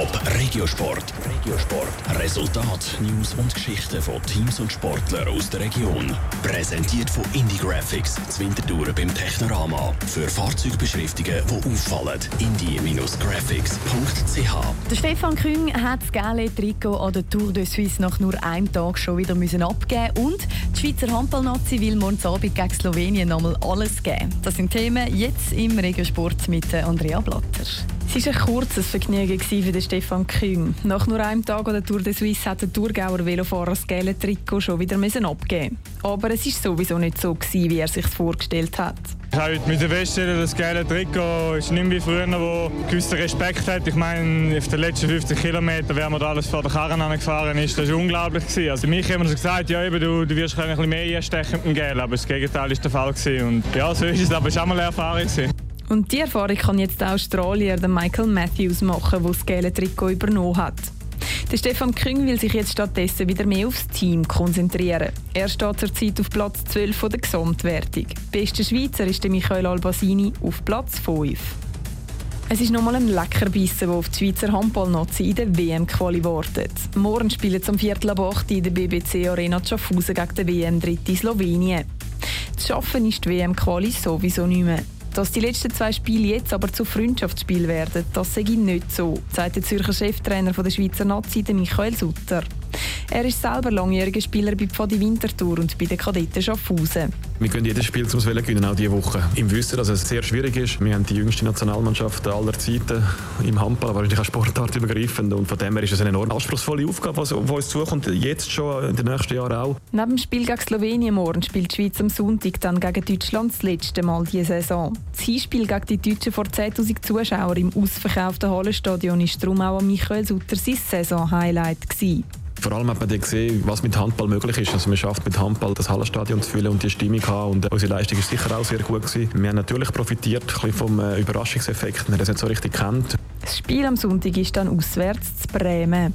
Top Regiosport. Regiosport. Resultat, News und Geschichten von Teams und Sportlern aus der Region. Präsentiert von Indie Graphics, Zwintertouren beim Technorama. Für Fahrzeugbeschriftungen, die auffallen. indie-graphics.ch. Der Stefan Küng hat das gelbe Trikot an der Tour de Suisse nach nur einem Tag schon wieder müssen abgeben und die Schweizer Handballnazi will morgen Abend gegen Slowenien nochmal alles geben. Das sind Themen jetzt im Regiosport mit Andrea Blatter. Es war ein kurzes Vergnügen für Stefan Küng. Nach nur einem Tag an der Tour de Suisse hat der Thurgauer Velofahrer das gelbe Trikot schon wieder abgeben Aber es war sowieso nicht so, gewesen, wie er sich vorgestellt hat. Ich habe heute feststellen, das geile Trikot ist nicht mehr wie früher, wo gewissen Respekt hat. Ich meine, auf den letzten 50 Kilometern, während man alles vor der Karren angefahren ist, das war unglaublich. Gewesen. Also mich haben so gesagt, ja, eben, du, du wirst ein bisschen mehr einstechen mit dem Gel, aber das Gegenteil ist der Fall. Gewesen. Und ja, so ist es, aber es war auch mal eine Erfahrung. Gewesen. Und die Erfahrung kann jetzt der Australier Michael Matthews machen, der das gelbe Trikot übernommen hat. Der Stefan Küng will sich jetzt stattdessen wieder mehr aufs Team konzentrieren. Er steht zurzeit auf Platz 12 der Gesamtwertung. Bester Schweizer ist der Michael Albasini auf Platz 5. Es ist nochmal ein Leckerbissen, der auf die Schweizer Handballnazi in der WM-Quali wartet. Morgen spielen zum Viertel ab 8 in der BBC Arena Schaffhausen gegen den WM-Dritte Slowenien. Zu schaffen ist die WM-Quali sowieso nicht mehr. Dass die letzten zwei Spiele jetzt aber zu Freundschaftsspielen werden, das sehe ich nicht so, sagt der Zürcher Cheftrainer der Schweizer Nazi, Michael Sutter. Er ist selber langjähriger Spieler bei Pfadi Winterthur und bei den Kadetten Schaffhausen. Wir können jedes Spiel zum Willen gewinnen, auch diese Woche. Im Wissen, dass es sehr schwierig ist. Wir haben die jüngste Nationalmannschaft aller Zeiten im Handball, wahrscheinlich auch Sportart übergreifend. Und von dem her ist es eine enorm anspruchsvolle Aufgabe, die uns zukommt, jetzt schon in den nächsten Jahren auch. Neben dem Spiel gegen Slowenien morgen spielt die Schweiz am Sonntag dann gegen Deutschland das letzte Mal diese Saison. Das Hinspiel gegen die Deutschen vor 10'000 Zuschauern im ausverkauften Hallenstadion ist darum auch Michael Sutter sein Saison-Highlight vor allem hat man dann gesehen, was mit Handball möglich ist. Also man schafft mit Handball das Hallenstadion zu füllen und die Stimmung haben. Und unsere Leistung ist sicher auch sehr gut gewesen. Wir haben natürlich profitiert vom äh, Überraschungseffekt, wir das nicht so richtig kennt. Das Spiel am Sonntag ist dann auswärts zu Bremen.